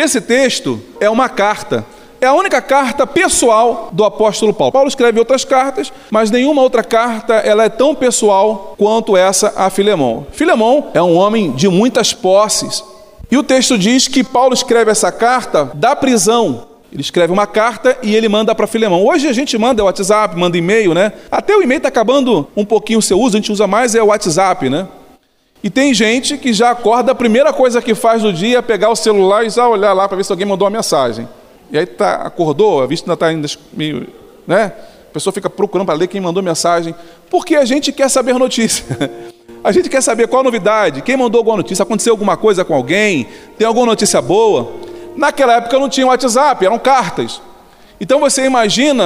Esse texto é uma carta. É a única carta pessoal do apóstolo Paulo. Paulo escreve outras cartas, mas nenhuma outra carta ela é tão pessoal quanto essa a Filemão. Filemão é um homem de muitas posses. E o texto diz que Paulo escreve essa carta da prisão. Ele escreve uma carta e ele manda para Filemão. Hoje a gente manda WhatsApp, manda e-mail, né? Até o e-mail está acabando um pouquinho o seu uso, a gente usa mais é o WhatsApp, né? E tem gente que já acorda, a primeira coisa que faz no dia é pegar o celular e já olhar lá para ver se alguém mandou uma mensagem. E aí tá, acordou, a vista ainda está ainda meio. Né? A pessoa fica procurando para ler quem mandou mensagem. Porque a gente quer saber notícia. A gente quer saber qual a novidade, quem mandou alguma notícia, aconteceu alguma coisa com alguém, tem alguma notícia boa. Naquela época não tinha WhatsApp, eram cartas. Então você imagina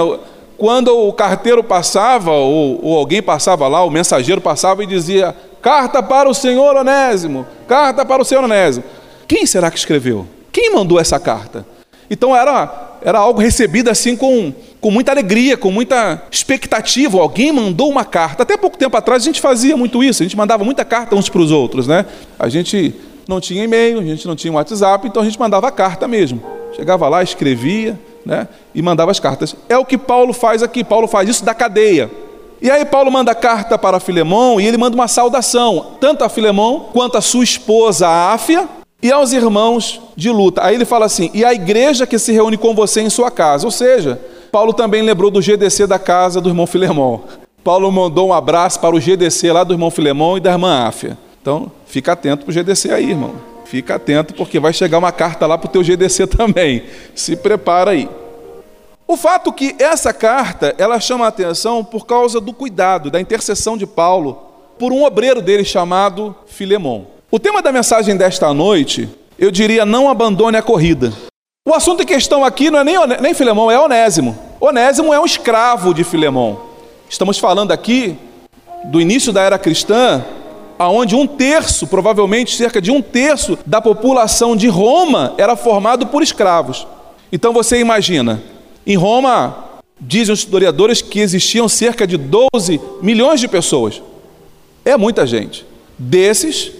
quando o carteiro passava, ou, ou alguém passava lá, o mensageiro passava e dizia: Carta para o senhor Onésimo, carta para o senhor Onésimo. Quem será que escreveu? Quem mandou essa carta? Então era, era algo recebido assim com, com muita alegria, com muita expectativa. Alguém mandou uma carta. Até pouco tempo atrás a gente fazia muito isso, a gente mandava muita carta uns para os outros, né? A gente não tinha e-mail, a gente não tinha WhatsApp, então a gente mandava carta mesmo. Chegava lá, escrevia, né? E mandava as cartas. É o que Paulo faz aqui. Paulo faz isso da cadeia. E aí Paulo manda carta para Filemão e ele manda uma saudação, tanto a Filemão quanto a sua esposa Áfia e aos irmãos de luta. Aí ele fala assim: "E a igreja que se reúne com você em sua casa". Ou seja, Paulo também lembrou do GDC da casa do irmão Filemão. Paulo mandou um abraço para o GDC lá do irmão Filemão e da irmã Áfia. Então, fica atento para o GDC aí, irmão. Fica atento porque vai chegar uma carta lá para o teu GDC também. Se prepara aí. O fato que essa carta, ela chama a atenção por causa do cuidado, da intercessão de Paulo por um obreiro dele chamado Filemão. O tema da mensagem desta noite, eu diria, não abandone a corrida. O assunto em questão aqui não é nem, nem Filemão, é Onésimo. Onésimo é um escravo de Filemão. Estamos falando aqui do início da era cristã, aonde um terço, provavelmente cerca de um terço da população de Roma era formado por escravos. Então você imagina, em Roma, dizem os historiadores que existiam cerca de 12 milhões de pessoas. É muita gente. Desses,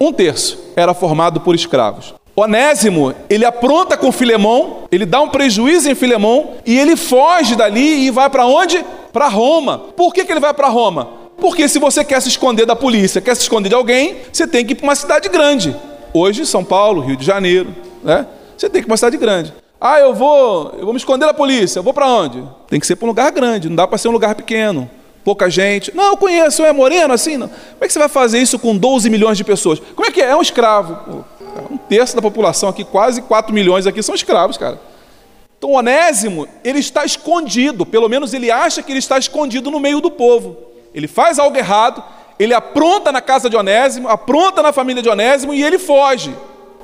um terço era formado por escravos. Onésimo, ele apronta com Filemão, ele dá um prejuízo em Filemão e ele foge dali e vai para onde? Para Roma. Por que, que ele vai para Roma? Porque se você quer se esconder da polícia, quer se esconder de alguém, você tem que ir para uma cidade grande. Hoje, São Paulo, Rio de Janeiro, né? Você tem que ir para uma cidade grande. Ah, eu vou, eu vou me esconder da polícia. Eu vou para onde? Tem que ser para um lugar grande, não dá para ser um lugar pequeno. Pouca gente. Não, eu conheço, é moreno assim. Não. Como é que você vai fazer isso com 12 milhões de pessoas? Como é que é? É um escravo. Pô, um terço da população aqui, quase 4 milhões aqui, são escravos, cara. Então, Onésimo, ele está escondido, pelo menos ele acha que ele está escondido no meio do povo. Ele faz algo errado, ele apronta na casa de Onésimo, apronta na família de Onésimo e ele foge.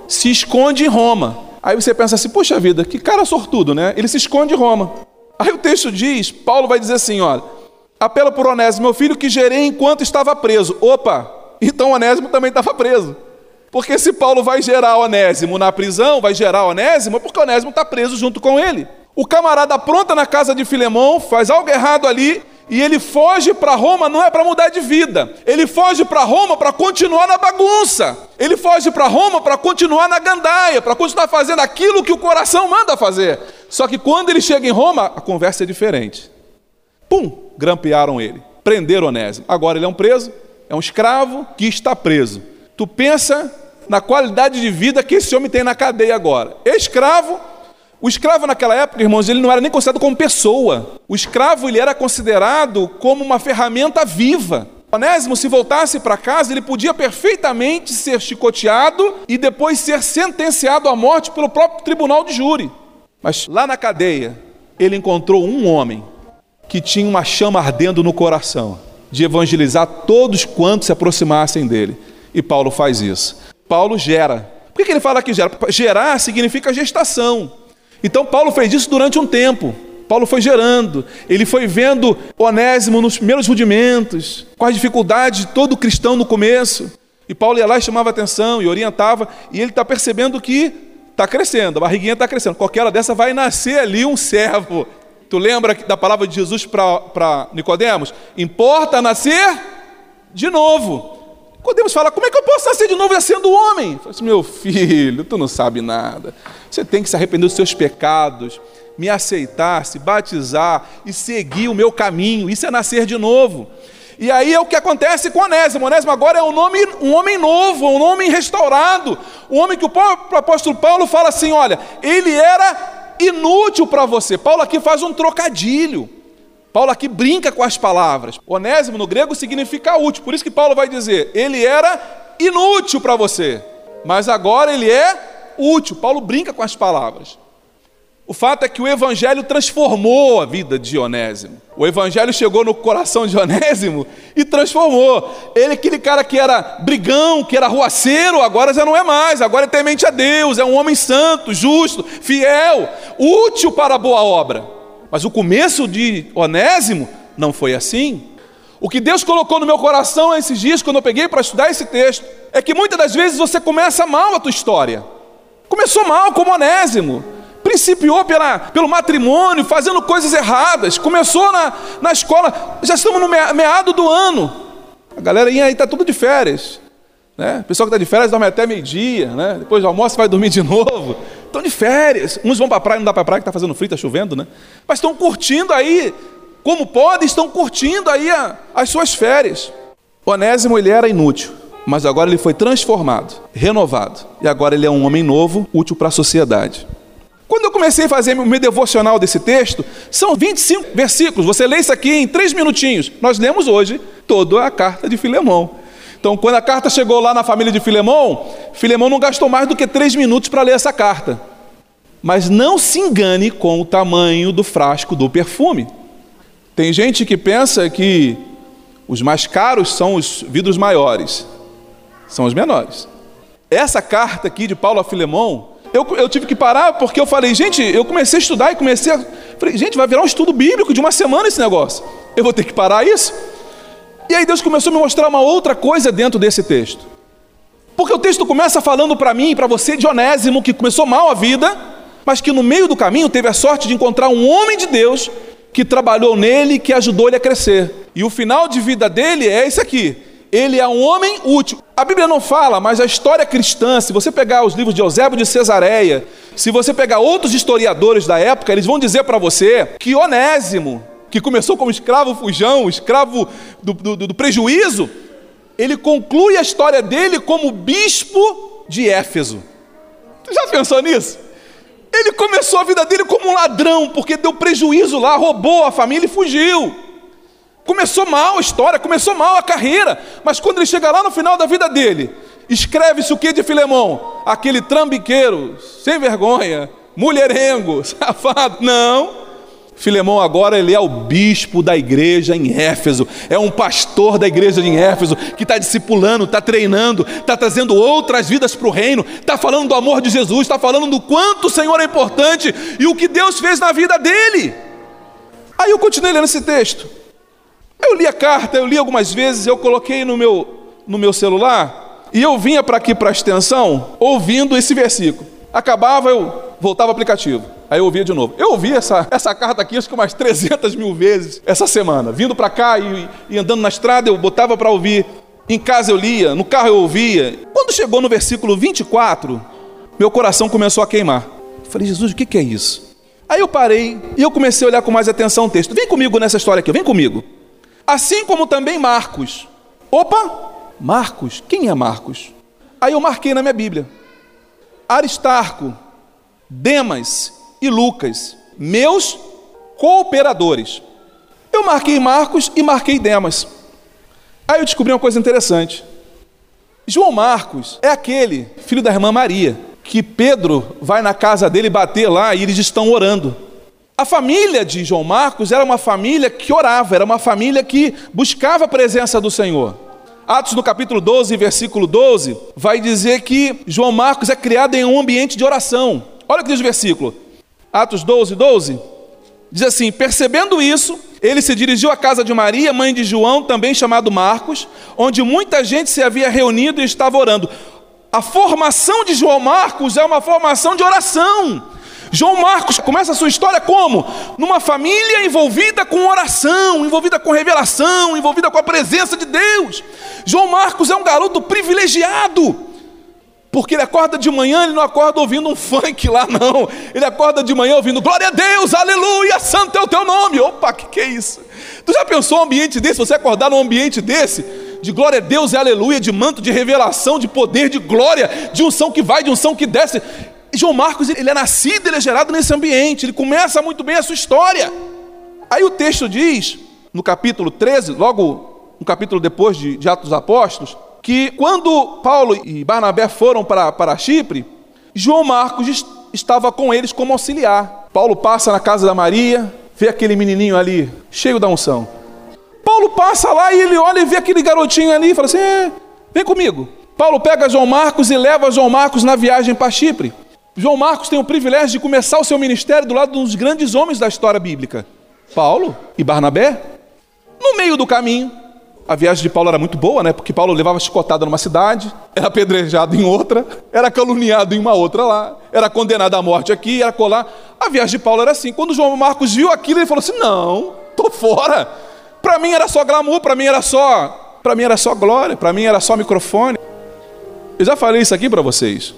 Se esconde em Roma. Aí você pensa assim, puxa vida, que cara sortudo, né? Ele se esconde em Roma. Aí o texto diz, Paulo vai dizer assim, olha, apela por Onésimo, meu filho, que gerei enquanto estava preso. Opa, então Onésimo também estava preso. Porque se Paulo vai gerar Onésimo na prisão, vai gerar Onésimo, é porque Onésimo está preso junto com ele. O camarada pronta na casa de Filemão, faz algo errado ali, e ele foge para Roma não é para mudar de vida. Ele foge para Roma para continuar na bagunça. Ele foge para Roma para continuar na gandaia, para continuar fazendo aquilo que o coração manda fazer. Só que quando ele chega em Roma, a conversa é diferente. Pum, grampearam ele, prenderam Onésimo. Agora ele é um preso, é um escravo que está preso. Tu pensa na qualidade de vida que esse homem tem na cadeia agora. Escravo o escravo naquela época, irmãos, ele não era nem considerado como pessoa. O escravo ele era considerado como uma ferramenta viva. Onésimo, se voltasse para casa, ele podia perfeitamente ser chicoteado e depois ser sentenciado à morte pelo próprio tribunal de júri. Mas lá na cadeia, ele encontrou um homem que tinha uma chama ardendo no coração de evangelizar todos quantos se aproximassem dele. E Paulo faz isso. Paulo gera. Por que ele fala que gera? Gerar significa gestação. Então Paulo fez isso durante um tempo. Paulo foi gerando, ele foi vendo Onésimo nos primeiros rudimentos, com as dificuldades de todo cristão no começo. E Paulo ia lá e chamava atenção e orientava, e ele está percebendo que está crescendo, a barriguinha está crescendo. Qualquer hora dessa vai nascer ali um servo. Tu lembra da palavra de Jesus para Nicodemos? Importa nascer de novo. Podemos falar, como é que eu posso nascer de novo já sendo homem? Falei assim, meu filho, tu não sabe nada. Você tem que se arrepender dos seus pecados, me aceitar, se batizar e seguir o meu caminho. Isso é nascer de novo. E aí é o que acontece com Onésimo. Onésimo agora é um, nome, um homem novo, um homem restaurado. Um homem que o, apóstolo Paulo fala assim: olha, ele era inútil para você. Paulo aqui faz um trocadilho. Paulo aqui brinca com as palavras. Onésimo no grego significa útil. Por isso que Paulo vai dizer: ele era inútil para você, mas agora ele é útil. Paulo brinca com as palavras. O fato é que o Evangelho transformou a vida de Onésimo. O Evangelho chegou no coração de Onésimo e transformou. Ele, aquele cara que era brigão, que era ruaceiro, agora já não é mais. Agora é temente a Deus, é um homem santo, justo, fiel, útil para a boa obra. Mas o começo de Onésimo não foi assim. O que Deus colocou no meu coração esses dias, quando eu peguei para estudar esse texto, é que muitas das vezes você começa mal a tua história. Começou mal como Onésimo principiou pela, pelo matrimônio, fazendo coisas erradas, começou na, na escola, já estamos no meado do ano. A galera aí está tudo de férias. Né? O pessoal que está de férias dorme até meio-dia, né? depois do almoço vai dormir de novo. Estão de férias. Uns vão para a praia, não dá para a praia, que está fazendo frio, está chovendo, né? Mas estão curtindo aí, como podem, estão curtindo aí a, as suas férias. Onésimo, ele era inútil, mas agora ele foi transformado, renovado. E agora ele é um homem novo, útil para a sociedade. Quando eu comecei a fazer o meu devocional desse texto, são 25 versículos. Você lê isso aqui em três minutinhos. Nós lemos hoje toda a carta de Filemão. Então, quando a carta chegou lá na família de Filemão, Filemão não gastou mais do que três minutos para ler essa carta. Mas não se engane com o tamanho do frasco do perfume. Tem gente que pensa que os mais caros são os vidros maiores, são os menores. Essa carta aqui de Paulo a Filemão eu, eu tive que parar porque eu falei, gente, eu comecei a estudar e comecei a. Falei, gente, vai virar um estudo bíblico de uma semana esse negócio. Eu vou ter que parar isso? E aí Deus começou a me mostrar uma outra coisa dentro desse texto. Porque o texto começa falando para mim e para você de Onésimo, que começou mal a vida, mas que no meio do caminho teve a sorte de encontrar um homem de Deus que trabalhou nele, que ajudou ele a crescer. E o final de vida dele é esse aqui ele é um homem útil. A Bíblia não fala, mas a história cristã, se você pegar os livros de Eusébio de Cesareia, se você pegar outros historiadores da época, eles vão dizer para você que Onésimo, que começou como escravo fujão, escravo do, do, do prejuízo, ele conclui a história dele como bispo de Éfeso. Você já pensou nisso? Ele começou a vida dele como um ladrão, porque deu prejuízo lá, roubou a família e fugiu. Começou mal a história, começou mal a carreira, mas quando ele chega lá no final da vida dele, escreve-se o que de Filemão? Aquele trambiqueiro, sem vergonha, mulherengo, safado. Não. Filemão agora ele é o bispo da igreja em Éfeso, é um pastor da igreja em Éfeso que está discipulando, está treinando, está trazendo outras vidas para o reino, está falando do amor de Jesus, está falando do quanto o Senhor é importante e o que Deus fez na vida dele. Aí eu continuei lendo esse texto. Eu li a carta, eu li algumas vezes, eu coloquei no meu, no meu celular e eu vinha para aqui para a extensão ouvindo esse versículo. Acabava, eu voltava ao aplicativo. Aí eu ouvia de novo. Eu ouvi essa, essa carta aqui acho que umas 300 mil vezes essa semana. Vindo para cá e, e andando na estrada, eu botava para ouvir. Em casa eu lia, no carro eu ouvia. Quando chegou no versículo 24, meu coração começou a queimar. Eu falei, Jesus, o que, que é isso? Aí eu parei e eu comecei a olhar com mais atenção o texto. Vem comigo nessa história aqui, vem comigo assim como também Marcos. Opa, Marcos, quem é Marcos? Aí eu marquei na minha Bíblia: Aristarco, Demas e Lucas, meus cooperadores. Eu marquei Marcos e marquei Demas. Aí eu descobri uma coisa interessante. João Marcos é aquele filho da irmã Maria, que Pedro vai na casa dele bater lá e eles estão orando. A família de João Marcos era uma família que orava, era uma família que buscava a presença do Senhor. Atos no capítulo 12, versículo 12, vai dizer que João Marcos é criado em um ambiente de oração. Olha o que diz o versículo. Atos 12, 12. Diz assim: Percebendo isso, ele se dirigiu à casa de Maria, mãe de João, também chamado Marcos, onde muita gente se havia reunido e estava orando. A formação de João Marcos é uma formação de oração. João Marcos começa a sua história como? Numa família envolvida com oração, envolvida com revelação, envolvida com a presença de Deus. João Marcos é um garoto privilegiado. Porque ele acorda de manhã, ele não acorda ouvindo um funk lá, não. Ele acorda de manhã ouvindo glória a Deus, aleluia, santo é o teu nome. Opa, que que é isso? Tu já pensou um ambiente desse? Você acordar num ambiente desse? De glória a Deus e aleluia, de manto de revelação, de poder, de glória, de unção que vai, de unção que desce. João Marcos, ele é nascido, ele é gerado nesse ambiente, ele começa muito bem a sua história. Aí o texto diz, no capítulo 13, logo um capítulo depois de, de Atos dos Apóstolos, que quando Paulo e Barnabé foram para, para Chipre, João Marcos estava com eles como auxiliar. Paulo passa na casa da Maria, vê aquele menininho ali, cheio da unção. Paulo passa lá e ele olha e vê aquele garotinho ali e fala assim: é, vem comigo. Paulo pega João Marcos e leva João Marcos na viagem para Chipre. João Marcos tem o privilégio de começar o seu ministério do lado dos grandes homens da história bíblica, Paulo e Barnabé. No meio do caminho, a viagem de Paulo era muito boa, né? Porque Paulo levava chicotada numa cidade, era apedrejado em outra, era caluniado em uma outra lá, era condenado à morte aqui, era colar. A viagem de Paulo era assim. Quando João Marcos viu aquilo, ele falou assim: "Não, tô fora. Para mim era só glamour, para mim era só, para mim era só glória, para mim era só microfone". Eu já falei isso aqui para vocês.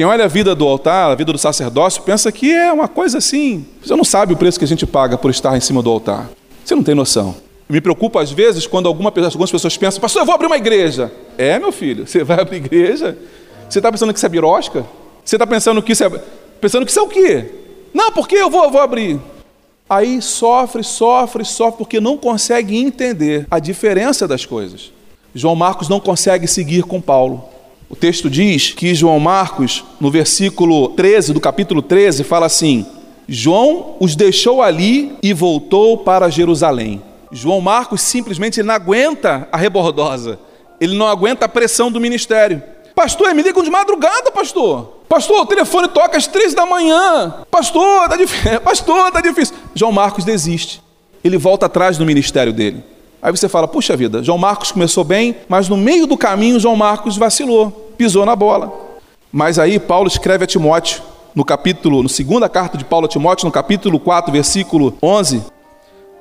Quem olha a vida do altar, a vida do sacerdócio, pensa que é uma coisa assim. Você não sabe o preço que a gente paga por estar em cima do altar. Você não tem noção. Me preocupa às vezes quando alguma, algumas pessoas pensam, pastor, eu vou abrir uma igreja. É, meu filho, você vai abrir igreja? Você está pensando que isso é birosca? Você está pensando que isso é. Pensando que isso é o quê? Não, porque eu vou, eu vou abrir. Aí sofre, sofre, sofre, porque não consegue entender a diferença das coisas. João Marcos não consegue seguir com Paulo. O texto diz que João Marcos, no versículo 13 do capítulo 13, fala assim: João os deixou ali e voltou para Jerusalém. João Marcos simplesmente não aguenta a rebordosa, ele não aguenta a pressão do ministério. Pastor, me ligam de madrugada, pastor. Pastor, o telefone toca às três da manhã. Pastor, tá difícil. Pastor, tá difícil. João Marcos desiste. Ele volta atrás do ministério dele. Aí você fala: puxa vida, João Marcos começou bem, mas no meio do caminho João Marcos vacilou, pisou na bola. Mas aí Paulo escreve a Timóteo, no capítulo, no segunda carta de Paulo a Timóteo, no capítulo 4, versículo 11,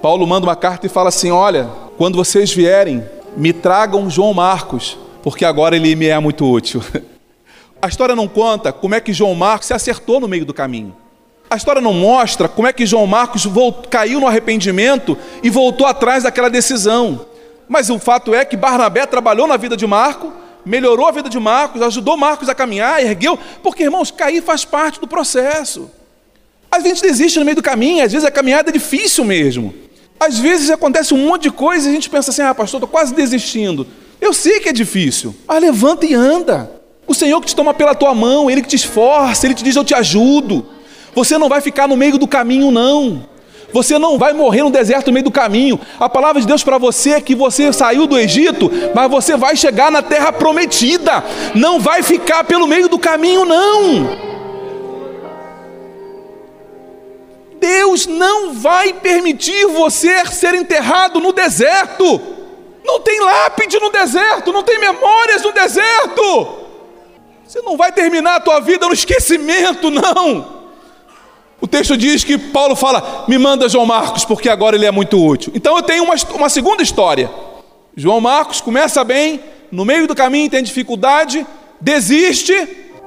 Paulo manda uma carta e fala assim: Olha, quando vocês vierem, me tragam João Marcos, porque agora ele me é muito útil. A história não conta como é que João Marcos se acertou no meio do caminho. A história não mostra como é que João Marcos voltou, caiu no arrependimento e voltou atrás daquela decisão. Mas o fato é que Barnabé trabalhou na vida de Marco, melhorou a vida de Marcos, ajudou Marcos a caminhar, ergueu, porque irmãos, cair faz parte do processo. Às vezes a gente desiste no meio do caminho, às vezes a caminhada é difícil mesmo. Às vezes acontece um monte de coisa e a gente pensa assim: ah, pastor, estou quase desistindo. Eu sei que é difícil, mas levanta e anda. O Senhor que te toma pela tua mão, Ele que te esforça, Ele te diz: eu te ajudo. Você não vai ficar no meio do caminho, não. Você não vai morrer no deserto no meio do caminho. A palavra de Deus para você é que você saiu do Egito, mas você vai chegar na terra prometida. Não vai ficar pelo meio do caminho, não. Deus não vai permitir você ser enterrado no deserto. Não tem lápide no deserto, não tem memórias no deserto. Você não vai terminar a tua vida no esquecimento, não. Texto diz que Paulo fala: me manda João Marcos, porque agora ele é muito útil. Então eu tenho uma, uma segunda história. João Marcos começa bem, no meio do caminho tem dificuldade, desiste,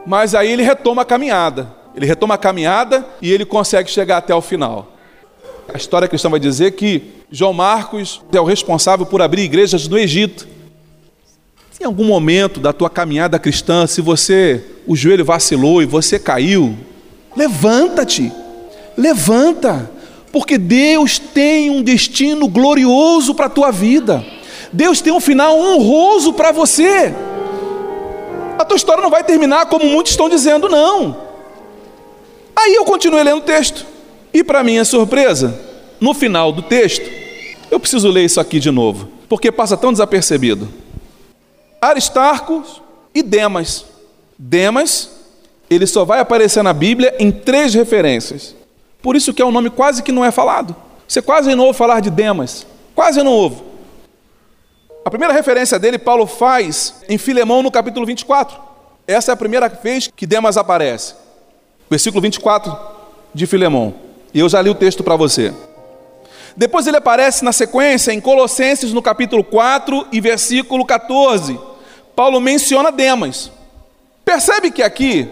mas aí ele retoma a caminhada. Ele retoma a caminhada e ele consegue chegar até o final. A história cristã vai dizer que João Marcos é o responsável por abrir igrejas no Egito. Em algum momento da tua caminhada cristã, se você o joelho vacilou e você caiu, levanta-te. Levanta, porque Deus tem um destino glorioso para a tua vida. Deus tem um final honroso para você. A tua história não vai terminar como muitos estão dizendo, não. Aí eu continuei lendo o texto. E para minha surpresa, no final do texto, eu preciso ler isso aqui de novo, porque passa tão desapercebido. Aristarco e Demas. Demas, ele só vai aparecer na Bíblia em três referências. Por isso que é um nome quase que não é falado. Você quase não ouve falar de Demas. Quase não ouve. A primeira referência dele, Paulo faz em Filemão, no capítulo 24. Essa é a primeira vez que Demas aparece. Versículo 24 de Filemão. E eu já li o texto para você. Depois ele aparece na sequência em Colossenses, no capítulo 4 e versículo 14. Paulo menciona Demas. Percebe que aqui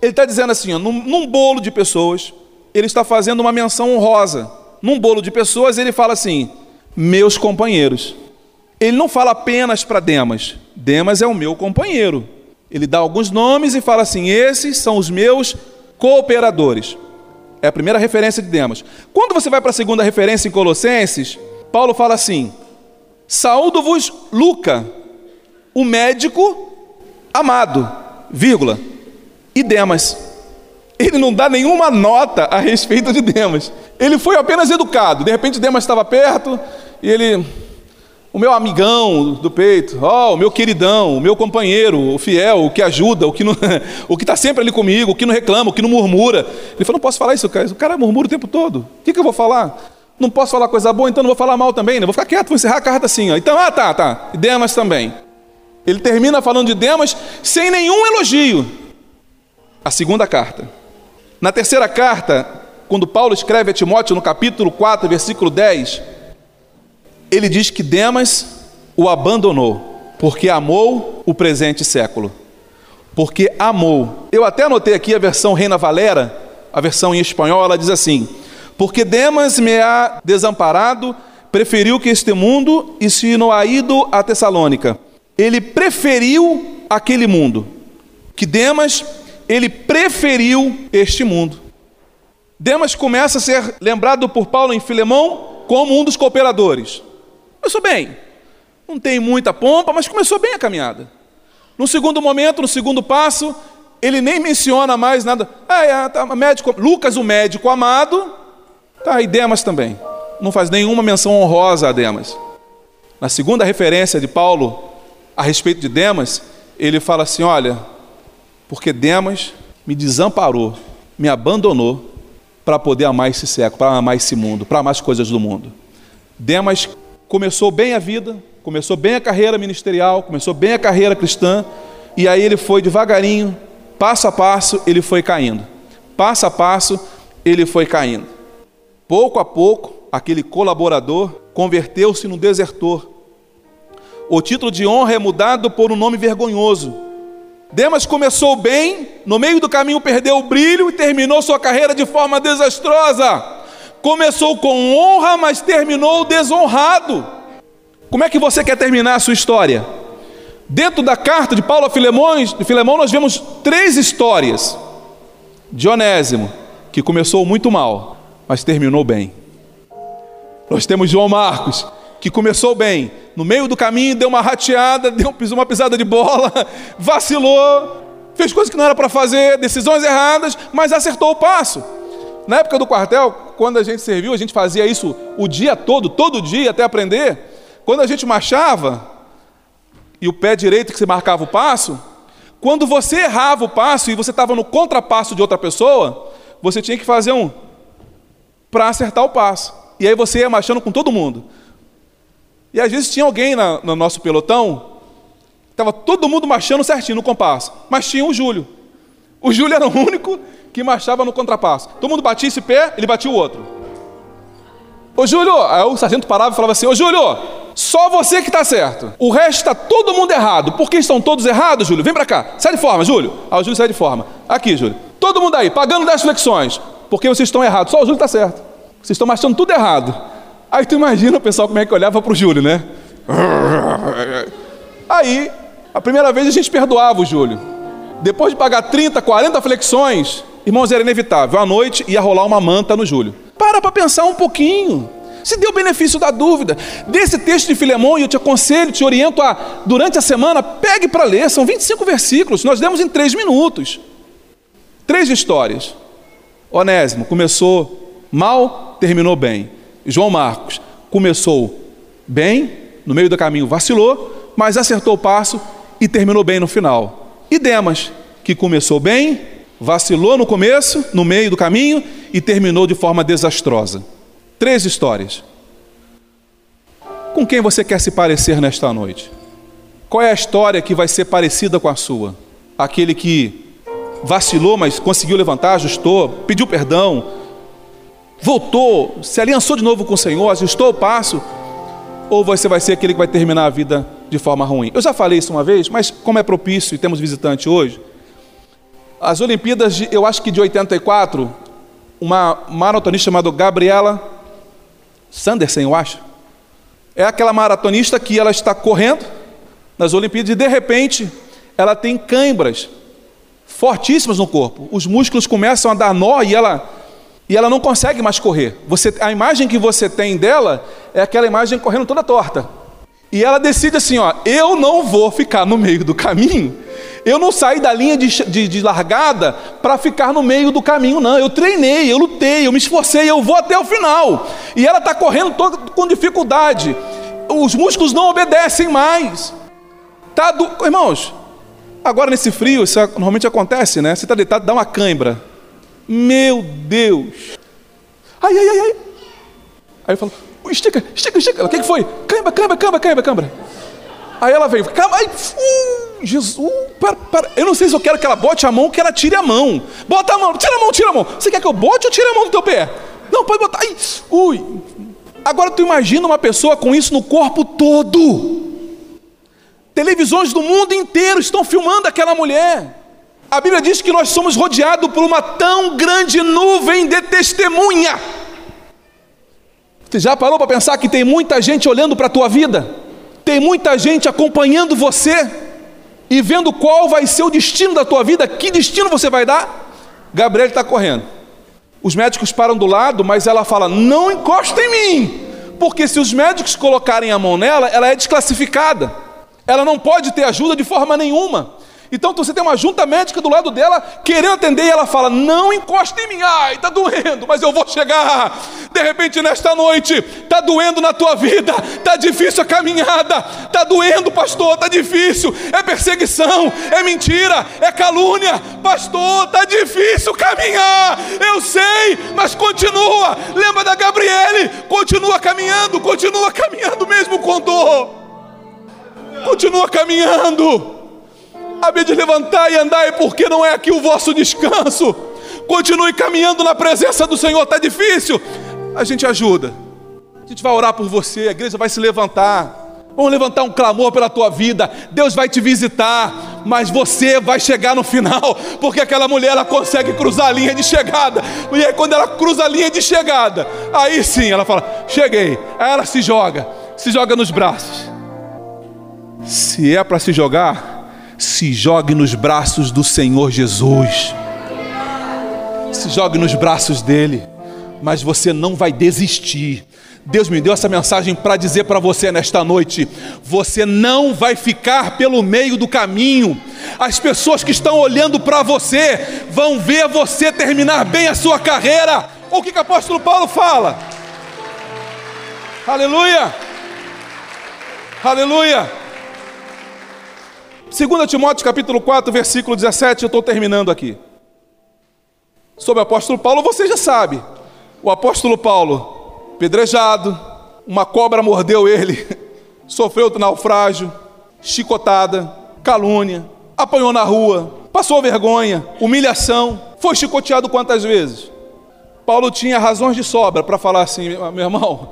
ele está dizendo assim, ó, num, num bolo de pessoas, ele está fazendo uma menção honrosa. Num bolo de pessoas, ele fala assim: meus companheiros. Ele não fala apenas para Demas. Demas é o meu companheiro. Ele dá alguns nomes e fala assim: esses são os meus cooperadores. É a primeira referência de Demas. Quando você vai para a segunda referência em Colossenses, Paulo fala assim: Saúdo-vos Luca, o médico amado, vírgula, e Demas. Ele não dá nenhuma nota a respeito de Demas. Ele foi apenas educado. De repente Demas estava perto e ele o meu amigão do peito, ó, oh, o meu queridão, o meu companheiro, o fiel, o que ajuda, o que não, o que está sempre ali comigo, o que não reclama, o que não murmura. Ele falou: não posso falar isso, cara. O cara murmura o tempo todo. O que, que eu vou falar? Não posso falar coisa boa, então não vou falar mal também. Né? vou ficar quieto, vou encerrar a carta assim. Ó. Então, ah, tá, tá. E Demas também. Ele termina falando de Demas sem nenhum elogio. A segunda carta. Na terceira carta, quando Paulo escreve a Timóteo no capítulo 4, versículo 10, ele diz que Demas o abandonou, porque amou o presente século. Porque amou. Eu até anotei aqui a versão Reina Valera, a versão em espanhol, ela diz assim: Porque Demas me ha desamparado, preferiu que este mundo e se não ha ido a Tessalônica. Ele preferiu aquele mundo. Que Demas, ele preferiu este mundo. Demas começa a ser lembrado por Paulo em Filemão como um dos cooperadores. Começou bem. Não tem muita pompa, mas começou bem a caminhada. No segundo momento, no segundo passo, ele nem menciona mais nada. Ah, é, tá, médico, Lucas, o médico amado, tá, e Demas também. Não faz nenhuma menção honrosa a Demas. Na segunda referência de Paulo a respeito de Demas, ele fala assim: olha, porque Demas me desamparou, me abandonou para poder amar esse século, para amar esse mundo, para amar as coisas do mundo. Demas começou bem a vida, começou bem a carreira ministerial, começou bem a carreira cristã, e aí ele foi devagarinho, passo a passo, ele foi caindo. Passo a passo, ele foi caindo. Pouco a pouco, aquele colaborador converteu-se num desertor. O título de honra é mudado por um nome vergonhoso. Demas começou bem, no meio do caminho perdeu o brilho e terminou sua carreira de forma desastrosa começou com honra, mas terminou desonrado. Como é que você quer terminar a sua história? Dentro da carta de Paulo a Filemões, Filemão, nós vemos três histórias. Dionésimo, que começou muito mal, mas terminou bem. Nós temos João Marcos, que começou bem, no meio do caminho deu uma rateada, deu uma pisada de bola, vacilou, fez coisas que não era para fazer, decisões erradas, mas acertou o passo. Na época do quartel, quando a gente serviu, a gente fazia isso o dia todo, todo dia, até aprender. Quando a gente marchava, e o pé direito que se marcava o passo, quando você errava o passo e você estava no contrapasso de outra pessoa, você tinha que fazer um para acertar o passo. E aí você ia marchando com todo mundo. E às vezes tinha alguém na, no nosso pelotão, estava todo mundo marchando certinho no compasso, mas tinha o Júlio. O Júlio era o único que marchava no contrapasso. Todo mundo batia esse pé, ele batia o outro. Ô Júlio, aí o sargento parava e falava assim: Ô Júlio, só você que está certo. O resto está todo mundo errado. Por que estão todos errados, Júlio? Vem para cá. Sai de forma, Júlio. Aí o Júlio sai de forma. Aqui, Júlio. Todo mundo aí, pagando 10 flexões. Porque vocês estão errados. Só o Júlio está certo. Vocês estão marchando tudo errado. Aí tu imagina o pessoal como é que olhava para o Júlio, né? Aí, a primeira vez a gente perdoava o Júlio. Depois de pagar 30, 40 flexões, Irmãos, era inevitável. À noite ia rolar uma manta no Júlio. Para para pensar um pouquinho. Se deu o benefício da dúvida. Desse texto de Filemão, eu te aconselho, te oriento a, durante a semana, pegue para ler. São 25 versículos. Nós demos em 3 minutos. Três histórias. Onésimo começou mal, terminou bem. João Marcos começou bem, no meio do caminho vacilou, mas acertou o passo e terminou bem no final. E Demas, que começou bem, vacilou no começo, no meio do caminho e terminou de forma desastrosa. Três histórias. Com quem você quer se parecer nesta noite? Qual é a história que vai ser parecida com a sua? Aquele que vacilou, mas conseguiu levantar, ajustou, pediu perdão, voltou, se aliançou de novo com o Senhor, ajustou o passo, ou você vai ser aquele que vai terminar a vida de forma ruim? Eu já falei isso uma vez, mas como é propício e temos visitante hoje, as Olimpíadas, de, eu acho que de 84, uma maratonista chamada Gabriela Sanderson, eu acho, é aquela maratonista que ela está correndo nas Olimpíadas e de repente ela tem cãibras fortíssimas no corpo. Os músculos começam a dar nó e ela e ela não consegue mais correr. Você, a imagem que você tem dela é aquela imagem correndo toda torta. E ela decide assim, ó, eu não vou ficar no meio do caminho eu não saí da linha de, de, de largada para ficar no meio do caminho, não. Eu treinei, eu lutei, eu me esforcei, eu vou até o final. E ela está correndo todo, com dificuldade. Os músculos não obedecem mais. Tá do... Irmãos, agora nesse frio, isso normalmente acontece, né? Você está deitado, dá uma cãibra. Meu Deus. Ai, ai, ai, ai. Aí eu falo, estica, estica, estica. O que, que foi? Cãibra, cãibra, cãibra, cãibra, cãibra. Aí ela veio, calma, aí, uh, Jesus, uh, para, para. eu não sei se eu quero que ela bote a mão ou que ela tire a mão. Bota a mão, tira a mão, tira a mão. Você quer que eu bote ou tire a mão do teu pé? Não, pode botar. Ai, ui. Agora tu imagina uma pessoa com isso no corpo todo. Televisões do mundo inteiro estão filmando aquela mulher. A Bíblia diz que nós somos rodeados por uma tão grande nuvem de testemunha. Você já parou para pensar que tem muita gente olhando para a tua vida? Tem muita gente acompanhando você e vendo qual vai ser o destino da tua vida, que destino você vai dar. Gabriel está correndo. Os médicos param do lado, mas ela fala: não encosta em mim, porque se os médicos colocarem a mão nela, ela é desclassificada. Ela não pode ter ajuda de forma nenhuma. Então você tem uma junta médica do lado dela, querendo atender, e ela fala: Não encosta em mim, ai, está doendo, mas eu vou chegar. De repente, nesta noite, está doendo na tua vida, está difícil a caminhada, está doendo, pastor, está difícil, é perseguição, é mentira, é calúnia, pastor, está difícil caminhar, eu sei, mas continua. Lembra da Gabriele? Continua caminhando, continua caminhando mesmo com dor, continua caminhando. A de levantar e andar, e porque não é aqui o vosso descanso. Continue caminhando na presença do Senhor, está difícil. A gente ajuda. A gente vai orar por você, a igreja vai se levantar. Vamos levantar um clamor pela tua vida. Deus vai te visitar, mas você vai chegar no final, porque aquela mulher ela consegue cruzar a linha de chegada. E aí quando ela cruza a linha de chegada, aí sim ela fala: "Cheguei". Aí ela se joga, se joga nos braços. Se é para se jogar, se jogue nos braços do Senhor Jesus. Se jogue nos braços dele, mas você não vai desistir. Deus me deu essa mensagem para dizer para você nesta noite: você não vai ficar pelo meio do caminho. As pessoas que estão olhando para você vão ver você terminar bem a sua carreira. O que, que o apóstolo Paulo fala? Aleluia! Aleluia! 2 Timóteo capítulo 4, versículo 17, eu estou terminando aqui. Sobre o apóstolo Paulo, você já sabe. O apóstolo Paulo, pedrejado, uma cobra mordeu ele, sofreu naufrágio, chicotada, calúnia, apanhou na rua, passou vergonha, humilhação, foi chicoteado quantas vezes? Paulo tinha razões de sobra para falar assim, meu irmão,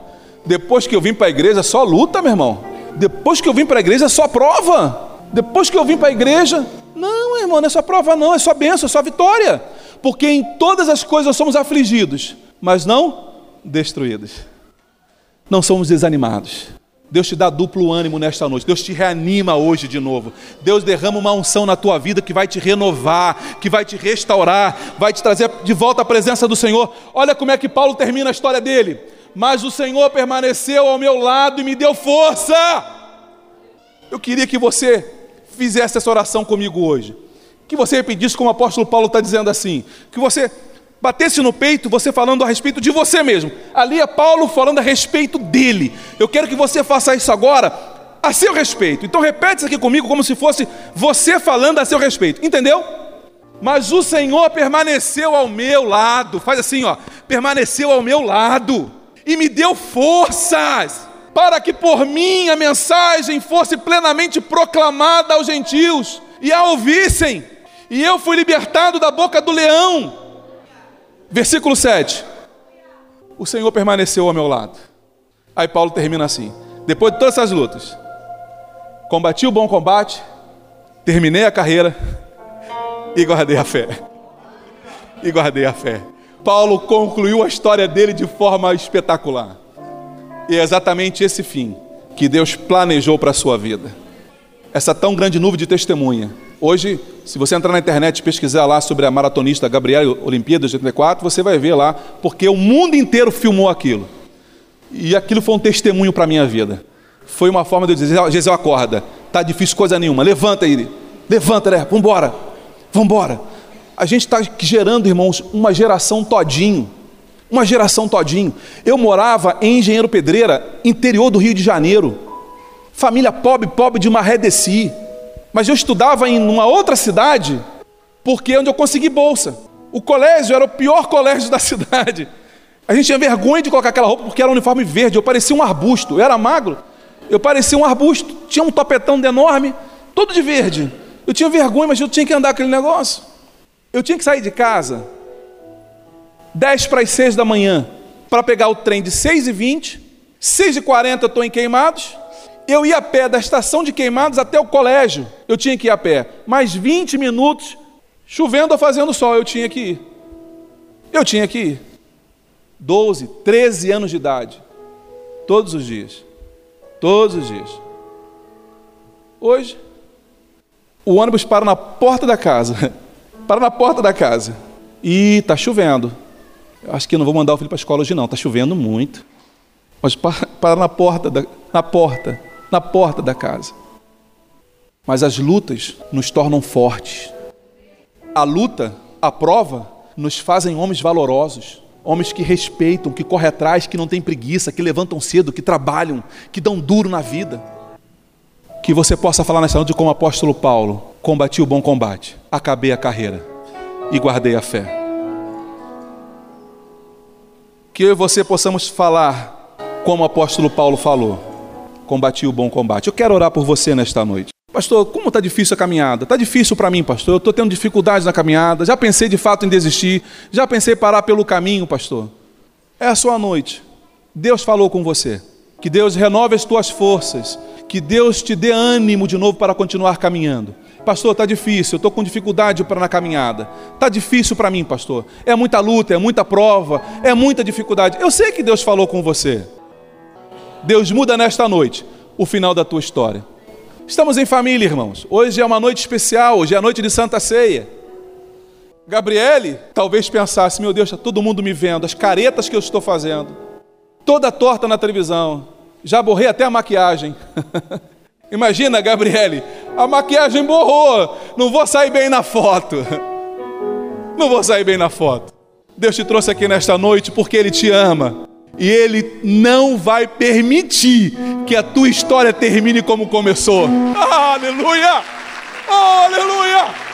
depois que eu vim para a igreja, só luta, meu irmão. Depois que eu vim para a igreja, só prova. Depois que eu vim para a igreja, não, irmão, não é só prova, não, é só bênção, é só vitória. Porque em todas as coisas somos afligidos, mas não destruídos. Não somos desanimados. Deus te dá duplo ânimo nesta noite. Deus te reanima hoje de novo. Deus derrama uma unção na tua vida que vai te renovar, que vai te restaurar, vai te trazer de volta à presença do Senhor. Olha como é que Paulo termina a história dele. Mas o Senhor permaneceu ao meu lado e me deu força. Eu queria que você fizesse essa oração comigo hoje. Que você repetisse como o apóstolo Paulo está dizendo assim. Que você batesse no peito, você falando a respeito de você mesmo. Ali é Paulo falando a respeito dele. Eu quero que você faça isso agora a seu respeito. Então repete isso aqui comigo como se fosse você falando a seu respeito. Entendeu? Mas o Senhor permaneceu ao meu lado. Faz assim, ó. Permaneceu ao meu lado e me deu forças para que por mim a mensagem fosse plenamente proclamada aos gentios e a ouvissem. e eu fui libertado da boca do leão. Versículo 7. O Senhor permaneceu ao meu lado. Aí Paulo termina assim: depois de todas essas lutas, combati o bom combate, terminei a carreira e guardei a fé. E guardei a fé. Paulo concluiu a história dele de forma espetacular. E é exatamente esse fim que Deus planejou para a sua vida. Essa tão grande nuvem de testemunha. Hoje, se você entrar na internet e pesquisar lá sobre a maratonista Gabriela Olimpíada de 84, você vai ver lá, porque o mundo inteiro filmou aquilo. E aquilo foi um testemunho para a minha vida. Foi uma forma de eu dizer, Gisele, acorda, tá difícil coisa nenhuma, levanta aí, levanta, né? Vambora, vambora. A gente está gerando, irmãos, uma geração todinho, uma geração todinho. Eu morava em Engenheiro Pedreira, interior do Rio de Janeiro, família pobre, pobre de Maré Desci, mas eu estudava em uma outra cidade, porque é onde eu consegui bolsa. O colégio era o pior colégio da cidade. A gente tinha vergonha de colocar aquela roupa porque era um uniforme verde. Eu parecia um arbusto. Eu era magro. Eu parecia um arbusto. Tinha um topetão enorme, todo de verde. Eu tinha vergonha, mas eu tinha que andar aquele negócio. Eu tinha que sair de casa 10 para as 6 da manhã para pegar o trem de 6 e 20. 6 e 40 eu estou em Queimados. Eu ia a pé da estação de Queimados até o colégio. Eu tinha que ir a pé. Mais 20 minutos, chovendo ou fazendo sol, eu tinha que ir. Eu tinha que ir. 12, 13 anos de idade. Todos os dias. Todos os dias. Hoje, o ônibus para na porta da casa. Para na porta da casa. E está chovendo. Acho que não vou mandar o filho para a escola hoje não, está chovendo muito. Mas para, para na porta, da, na porta, na porta da casa. Mas as lutas nos tornam fortes. A luta, a prova, nos fazem homens valorosos. Homens que respeitam, que correm atrás, que não têm preguiça, que levantam cedo, que trabalham, que dão duro na vida. Que você possa falar nessa noite como o apóstolo Paulo: combati o bom combate, acabei a carreira e guardei a fé. Que eu e você possamos falar como o apóstolo Paulo falou: combati o bom combate. Eu quero orar por você nesta noite. Pastor, como está difícil a caminhada? Está difícil para mim, pastor. Eu estou tendo dificuldades na caminhada. Já pensei de fato em desistir. Já pensei parar pelo caminho, pastor. É a sua noite. Deus falou com você. Que Deus renove as tuas forças. Que Deus te dê ânimo de novo para continuar caminhando. Pastor, está difícil, eu estou com dificuldade para na caminhada. Está difícil para mim, pastor. É muita luta, é muita prova, é muita dificuldade. Eu sei que Deus falou com você. Deus muda nesta noite o final da tua história. Estamos em família, irmãos. Hoje é uma noite especial, hoje é a noite de Santa Ceia. Gabriele talvez pensasse: meu Deus, está todo mundo me vendo, as caretas que eu estou fazendo, toda torta na televisão, já borrei até a maquiagem. Imagina, Gabriele, a maquiagem borrou, não vou sair bem na foto. Não vou sair bem na foto. Deus te trouxe aqui nesta noite porque Ele te ama. E Ele não vai permitir que a tua história termine como começou. aleluia! Oh,